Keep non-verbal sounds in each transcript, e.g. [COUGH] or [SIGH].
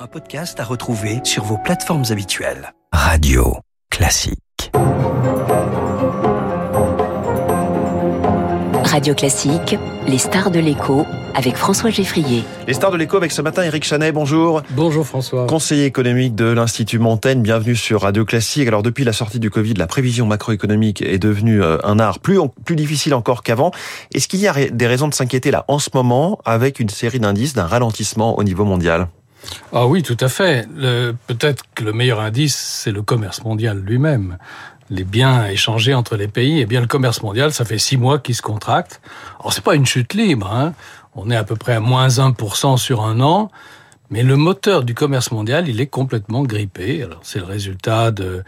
Un podcast à retrouver sur vos plateformes habituelles. Radio Classique. Radio Classique, les stars de l'écho avec François Geffrier. Les stars de l'écho avec ce matin Eric Chanet, bonjour. Bonjour François. Conseiller économique de l'Institut Montaigne, bienvenue sur Radio Classique. Alors depuis la sortie du Covid, la prévision macroéconomique est devenue euh, un art plus, plus difficile encore qu'avant. Est-ce qu'il y a des raisons de s'inquiéter là en ce moment avec une série d'indices d'un ralentissement au niveau mondial? Ah oui, tout à fait. Peut-être que le meilleur indice, c'est le commerce mondial lui-même les biens échangés entre les pays, eh bien le commerce mondial, ça fait six mois qu'il se contracte. Alors c'est pas une chute libre, hein. on est à peu près à moins 1% sur un an, mais le moteur du commerce mondial, il est complètement grippé. Alors c'est le résultat de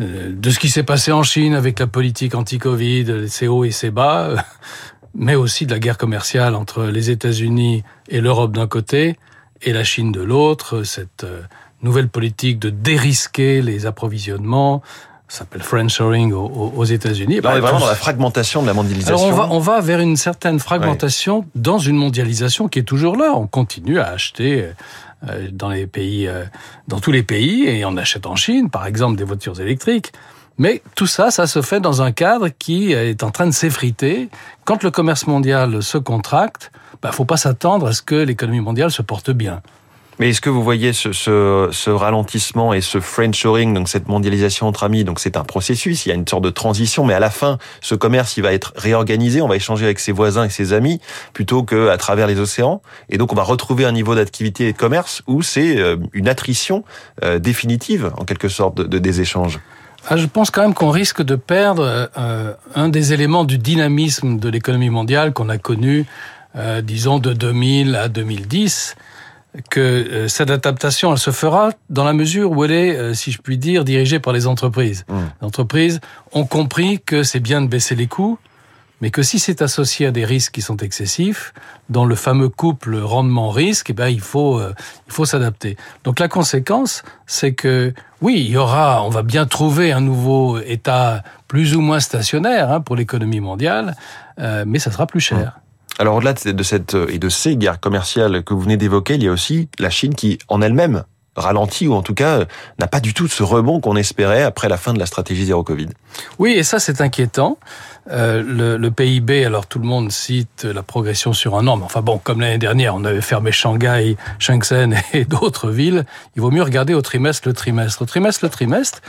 euh, de ce qui s'est passé en Chine avec la politique anti-Covid, ses hauts et ses bas, mais aussi de la guerre commerciale entre les États-Unis et l'Europe d'un côté et la Chine de l'autre, cette euh, nouvelle politique de dérisquer les approvisionnements, ça s'appelle friendshoring aux, aux États-Unis. on est vraiment dans la fragmentation de la mondialisation. Alors on va, on va vers une certaine fragmentation dans une mondialisation qui est toujours là. On continue à acheter euh, dans les pays, euh, dans tous les pays, et on achète en Chine, par exemple, des voitures électriques. Mais tout ça, ça se fait dans un cadre qui est en train de s'effriter. Quand le commerce mondial se contracte, il bah, faut pas s'attendre à ce que l'économie mondiale se porte bien. Mais est-ce que vous voyez ce, ralentissement et ce friendshoring, donc cette mondialisation entre amis, donc c'est un processus, il y a une sorte de transition, mais à la fin, ce commerce, il va être réorganisé, on va échanger avec ses voisins et ses amis plutôt qu'à travers les océans, et donc on va retrouver un niveau d'activité et de commerce où c'est euh, une attrition euh, définitive, en quelque sorte, de des échanges. Ah, je pense quand même qu'on risque de perdre euh, un des éléments du dynamisme de l'économie mondiale qu'on a connu, euh, disons, de 2000 à 2010 que euh, cette adaptation, elle se fera dans la mesure où elle est, euh, si je puis dire, dirigée par les entreprises. Mmh. Les entreprises ont compris que c'est bien de baisser les coûts, mais que si c'est associé à des risques qui sont excessifs, dans le fameux couple rendement-risque, eh ben, il faut, euh, il faut s'adapter. Donc la conséquence, c'est que oui, il y aura, on va bien trouver un nouveau état plus ou moins stationnaire hein, pour l'économie mondiale, mais ça sera plus cher. Mmh. Alors au-delà de cette et de ces guerres commerciales que vous venez d'évoquer, il y a aussi la Chine qui, en elle-même, ralentit ou en tout cas n'a pas du tout ce rebond qu'on espérait après la fin de la stratégie zéro Covid. Oui, et ça c'est inquiétant. Euh, le, le, PIB, alors tout le monde cite la progression sur un an, mais enfin bon, comme l'année dernière, on avait fermé Shanghai, Shenzhen [LAUGHS] et d'autres villes, il vaut mieux regarder au trimestre le trimestre. Au trimestre le trimestre,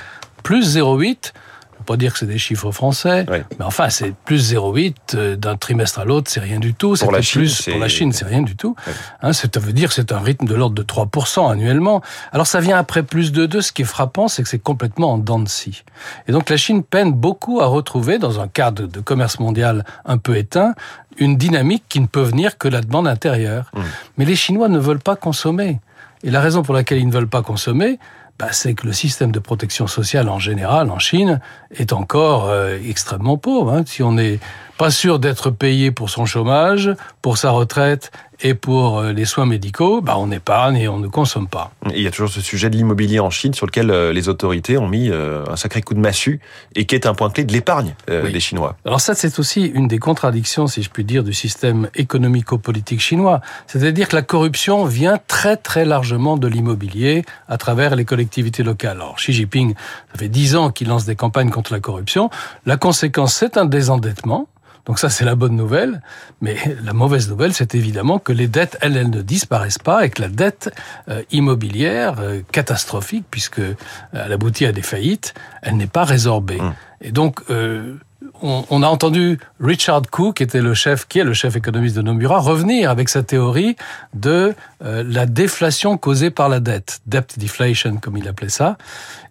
plus 0,8 pas dire que c'est des chiffres français, mais enfin, c'est plus 0,8 euh, d'un trimestre à l'autre, c'est rien du tout. Pour la, Chine, pour la Chine, c'est rien du tout. Hein, ça veut dire que c'est un rythme de l'ordre de 3% annuellement. Alors ça vient après plus de 2. Ce qui est frappant, c'est que c'est complètement en dents de scie. Et donc la Chine peine beaucoup à retrouver, dans un cadre de commerce mondial un peu éteint, une dynamique qui ne peut venir que la demande intérieure. Mmh. Mais les Chinois ne veulent pas consommer. Et la raison pour laquelle ils ne veulent pas consommer, bah, c'est que le système de protection sociale en général en Chine est encore euh, extrêmement pauvre. Hein. Si on n'est pas sûr d'être payé pour son chômage, pour sa retraite et pour euh, les soins médicaux, bah on épargne et on ne consomme pas. il y a toujours ce sujet de l'immobilier en Chine sur lequel euh, les autorités ont mis euh, un sacré coup de massue et qui est un point clé de l'épargne des Chinois. Alors ça, c'est aussi une des contradictions, si je puis dire, du système économico-politique chinois. C'est-à-dire que la corruption vient très très largement de l'immobilier à travers les collectivités locales. Alors Xi Jinping, ça fait dix ans qu'il lance des campagnes contre la corruption. La conséquence, c'est un désendettement. Donc ça, c'est la bonne nouvelle. Mais la mauvaise nouvelle, c'est évidemment que les dettes, elles, elles ne disparaissent pas et que la dette euh, immobilière, euh, catastrophique, puisque euh, elle aboutit à des faillites, elle n'est pas résorbée. Mmh. Et donc, on, on, a entendu Richard Cook, qui était le chef, qui est le chef économiste de Nomura, revenir avec sa théorie de la déflation causée par la dette, debt deflation, comme il appelait ça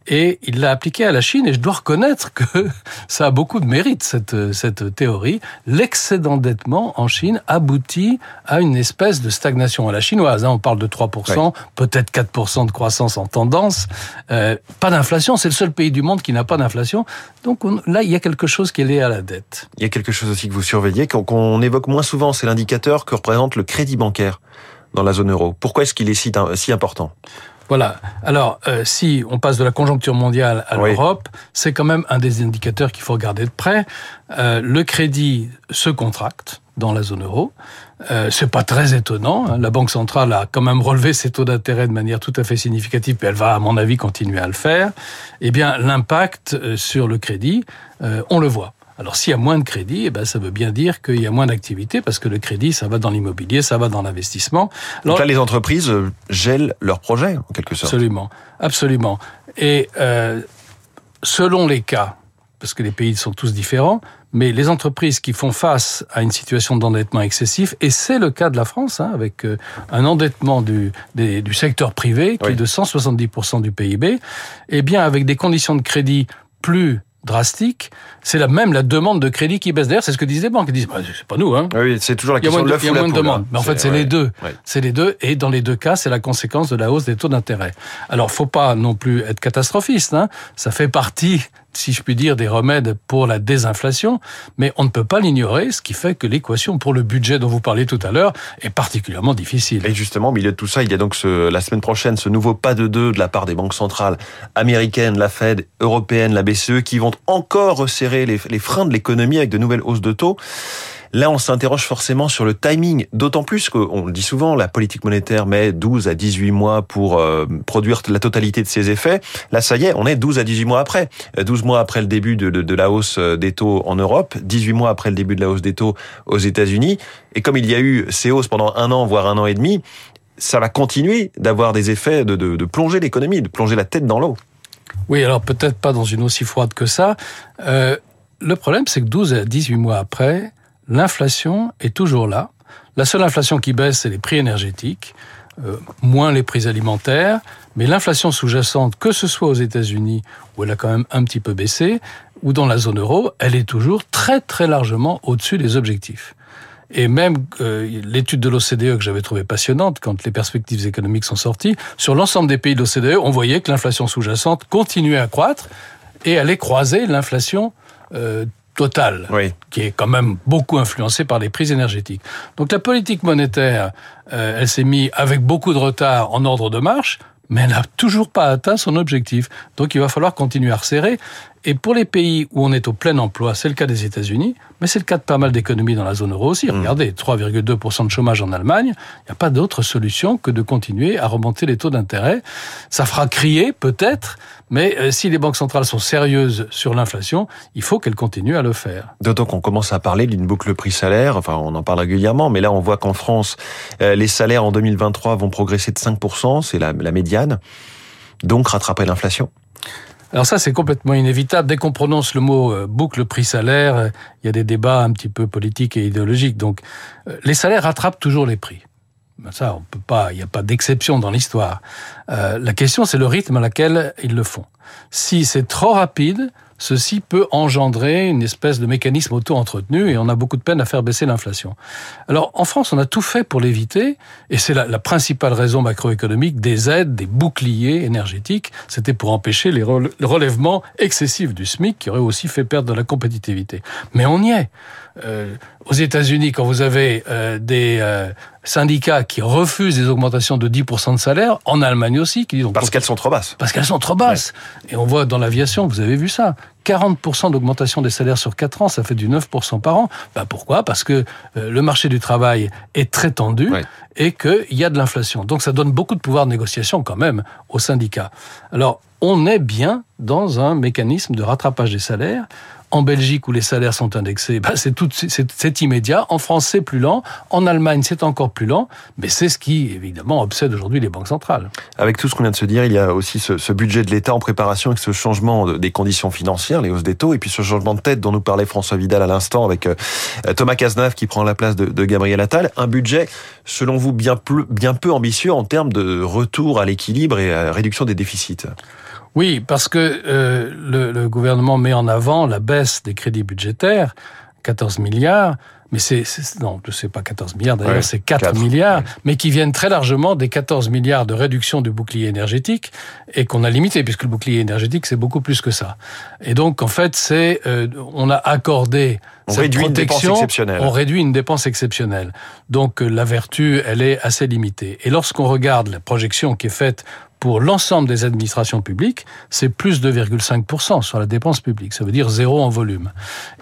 et il l'a appliqué à la Chine et je dois reconnaître que [LAUGHS] ça a beaucoup de mérite cette cette théorie. L'excès d'endettement en Chine aboutit à une espèce de stagnation à la chinoise. Hein. On parle de 3%, peut-être 4% de croissance en tendance, euh, pas d'inflation. C'est le seul pays du monde qui n'a pas d'inflation. Donc là, il y a quelque chose qui est lié à la dette. Il y a quelque chose aussi que vous surveillez qu'on évoque moins souvent, c'est l'indicateur que représente le crédit bancaire dans la zone euro. Pourquoi est-ce qu'il est si, si important? Voilà. Alors, euh, si on passe de la conjoncture mondiale à l'Europe, c'est quand même un des indicateurs qu'il faut regarder de près. Euh, le crédit se contracte dans la zone euro. Euh, c'est pas très étonnant. Hein. La Banque centrale a quand même relevé ses taux d'intérêt de manière tout à fait significative, et elle va, à mon avis, continuer à le faire. Eh bien, l'impact euh, sur le crédit, on le voit. Alors s'il y a moins de crédit, eh ben, ça veut bien dire qu'il y a moins d'activité parce que le crédit, ça va dans l'immobilier, ça va dans l'investissement. Donc là, les entreprises euh, gèlent leurs projets, en quelque sorte. Absolument, absolument. Et euh, selon les cas, parce que les pays sont tous différents, mais les entreprises qui font face à une situation d'endettement excessif, et c'est le cas de la France, hein, avec euh, un endettement du, du secteur privé qui est de 170% du PIB, eh bien avec des conditions de crédit plus drastique, c'est la même la demande de crédit qui baisse. D'ailleurs, c'est ce que disent les banques. Ils disent, bah, c'est pas nous. Hein. Oui, c'est toujours la question de ou la. Demande. Hein. Mais en fait, c'est les deux. C'est les deux. Et dans les deux cas, c'est la conséquence de la hausse des taux d'intérêt. Alors, faut pas non plus être catastrophiste. Hein. Ça fait partie si je puis dire, des remèdes pour la désinflation, mais on ne peut pas l'ignorer, ce qui fait que l'équation pour le budget dont vous parliez tout à l'heure est particulièrement difficile. Et justement, au milieu de tout ça, il y a donc la semaine prochaine ce nouveau pas de deux de la part des banques centrales américaines, la Fed, européenne, la BCE, qui vont encore resserrer les freins de l'économie avec de nouvelles hausses de taux. Là, on s'interroge forcément sur le timing, d'autant plus qu'on le dit souvent, la politique monétaire met 12 à 18 mois pour euh, produire la totalité de ses effets. Là, ça y est, on est 12 à 18 mois après. 12 euh, mois après le début de, la hausse euh, des taux en Europe, 18 mois après le début de la hausse des taux aux États-Unis. Et comme il y a eu ces hausses pendant un an, voire un an et demi, ça va continuer d'avoir des effets de, de, plonger l'économie, de plonger la tête dans l'eau. Oui, alors peut-être pas dans une aussi froide que ça. Le problème, c'est que 12 à 18 mois après, l'inflation est toujours là. La seule inflation qui baisse, c'est les prix énergétiques, euh, moins les prix alimentaires, mais l'inflation sous-jacente, que ce soit aux États-Unis, où elle a quand même un petit peu baissé, ou dans la zone euro, elle est toujours très très largement au-dessus des objectifs. Et même euh, l'étude de l'OCDE que j'avais trouvée passionnante quand les perspectives économiques sont sorties, sur l'ensemble des pays de l'OCDE, on voyait que l'inflation sous-jacente continuait à croître et allait croiser l'inflation euh, totale, oui. qui est quand même beaucoup influencée par les prix énergétiques. Donc la politique monétaire, euh, elle s'est mise avec beaucoup de retard en ordre de marche, mais elle n'a toujours pas atteint son objectif. Donc il va falloir continuer à resserrer. Et pour les pays où on est au plein emploi, c'est le cas des États-Unis, mais c'est le cas de pas mal d'économies dans la zone euro aussi. Mmh. Regardez, 3,2% de chômage en Allemagne, il n'y a pas d'autre solution que de continuer à remonter les taux d'intérêt. Ça fera crier, peut-être, mais euh, si les banques centrales sont sérieuses sur l'inflation, il faut qu'elles continuent à le faire. D'autant qu'on commence à parler d'une boucle prix-salaire, enfin on en parle régulièrement, mais là on voit qu'en France, euh, les salaires en 2023 vont progresser de 5%, c'est la, la médiane, donc rattraper l'inflation. Alors ça, c'est complètement inévitable. Dès qu'on prononce le mot euh, boucle prix-salaire, euh, il y a des débats un petit peu politiques et idéologiques. Donc, euh, les salaires rattrapent toujours les prix. Ben, ça, on peut pas. Il n'y a pas d'exception dans l'histoire. Euh, la question, c'est le rythme à laquelle ils le font. Si c'est trop rapide, ceci peut engendrer une espèce de mécanisme auto-entretenu et on a beaucoup de peine à faire baisser l'inflation. Alors en France, on a tout fait pour l'éviter et c'est la, principale raison macroéconomique des aides, des boucliers énergétiques. C'était pour empêcher les relèvements excessifs du SMIC qui auraient aussi fait perdre de la compétitivité. Mais on y est. Euh, aux États-Unis, quand vous avez euh, des syndicats qui refusent des augmentations de 10% de salaire, en Allemagne aussi, qui disent... Parce qu'elles sont trop basses. Parce qu'elles sont trop basses. Ouais. Et on voit dans l'aviation, vous avez vu ça, 40% d'augmentation des salaires sur 4 ans, ça fait du 9% par an. Ben pourquoi? Parce que euh, le marché du travail est très tendu et qu'il y a de l'inflation. Donc ça donne beaucoup de pouvoir de négociation quand même aux syndicats. Alors on est bien dans un mécanisme de rattrapage des salaires. En Belgique, où les salaires sont indexés, ben c'est tout, c'est immédiat. En France, c'est plus lent. En Allemagne, c'est encore plus lent. Mais c'est ce qui, évidemment, obsède aujourd'hui les banques centrales. Avec tout ce qu'on vient de se dire, il y a aussi ce, budget de l'État en préparation avec ce changement de, des conditions financières, les hausses des taux, et puis ce changement de tête dont nous parlait François Vidal à l'instant avec euh, Thomas Cazenave qui prend la place de, Gabriel Attal. Un budget, selon vous, bien, peu ambitieux en termes de retour à l'équilibre et à réduction des déficits? Oui, parce que euh, le, le, gouvernement met en avant la baisse des crédits budgétaires, 14 milliards, mais c'est non, je sais pas 14 milliards d'ailleurs, ouais, c'est 4, 4, milliards, ouais. mais qui viennent très largement des 14 milliards de réduction du bouclier énergétique et qu'on a limité puisque le bouclier énergétique c'est beaucoup plus que ça. Et donc en fait, c'est euh, on a accordé on cette réduit protection, une on réduit une dépense exceptionnelle. Donc la vertu, elle est assez limitée. Et lorsqu'on regarde la projection qui est faite pour l'ensemble des administrations publiques, c'est plus 2,5% sur la dépense publique. Ça veut dire zéro en volume.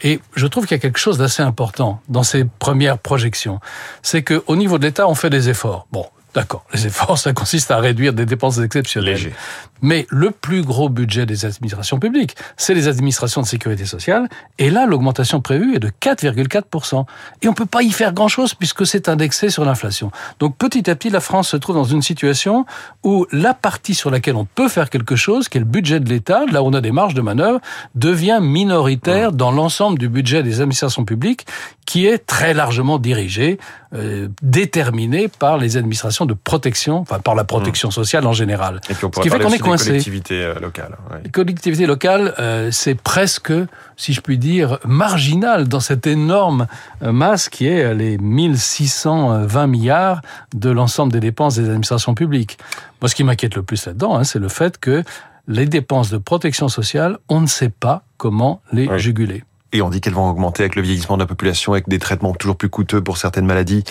Et je trouve qu'il y a quelque chose d'assez important dans ces premières projections. C'est qu'au niveau de l'État, on fait des efforts. Bon, D'accord, les efforts, ça consiste à réduire des dépenses exceptionnelles. Léger. Mais le plus gros budget des administrations publiques, c'est les administrations de sécurité sociale. Et là, l'augmentation prévue est de 4,4%. Et on peut pas y faire grand-chose puisque c'est indexé sur l'inflation. Donc petit à petit, la France se trouve dans une situation où la partie sur laquelle on peut faire quelque chose, qui est le budget de l'État, là où on a des marges de manœuvre, devient minoritaire dans l'ensemble du budget des administrations publiques, qui est très largement dirigé, euh, déterminé par les administrations de protection, enfin par la protection sociale en général. Et puis on Ce qui fait qu'on est coincé. Collectivités euh, locales. ouais. Les collectivités locales, euh, c'est presque, si je puis dire, marginal dans cette énorme euh, masse qui est euh, les 1620 milliards de l'ensemble des dépenses des administrations publiques. Moi, ce qui m'inquiète le plus là-dedans, hein, c'est le fait que les dépenses de protection sociale, on ne sait pas comment les juguler. Et on dit qu'elles vont augmenter avec le vieillissement de la population, avec des traitements toujours plus coûteux pour certaines maladies.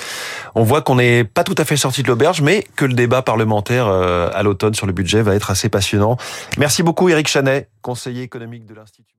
On voit qu'on n'est pas tout à fait sorti de l'auberge, mais que le débat parlementaire euh, à l'automne sur le budget va être assez passionnant. Merci beaucoup Eric Chanet, conseiller économique de l'Institut.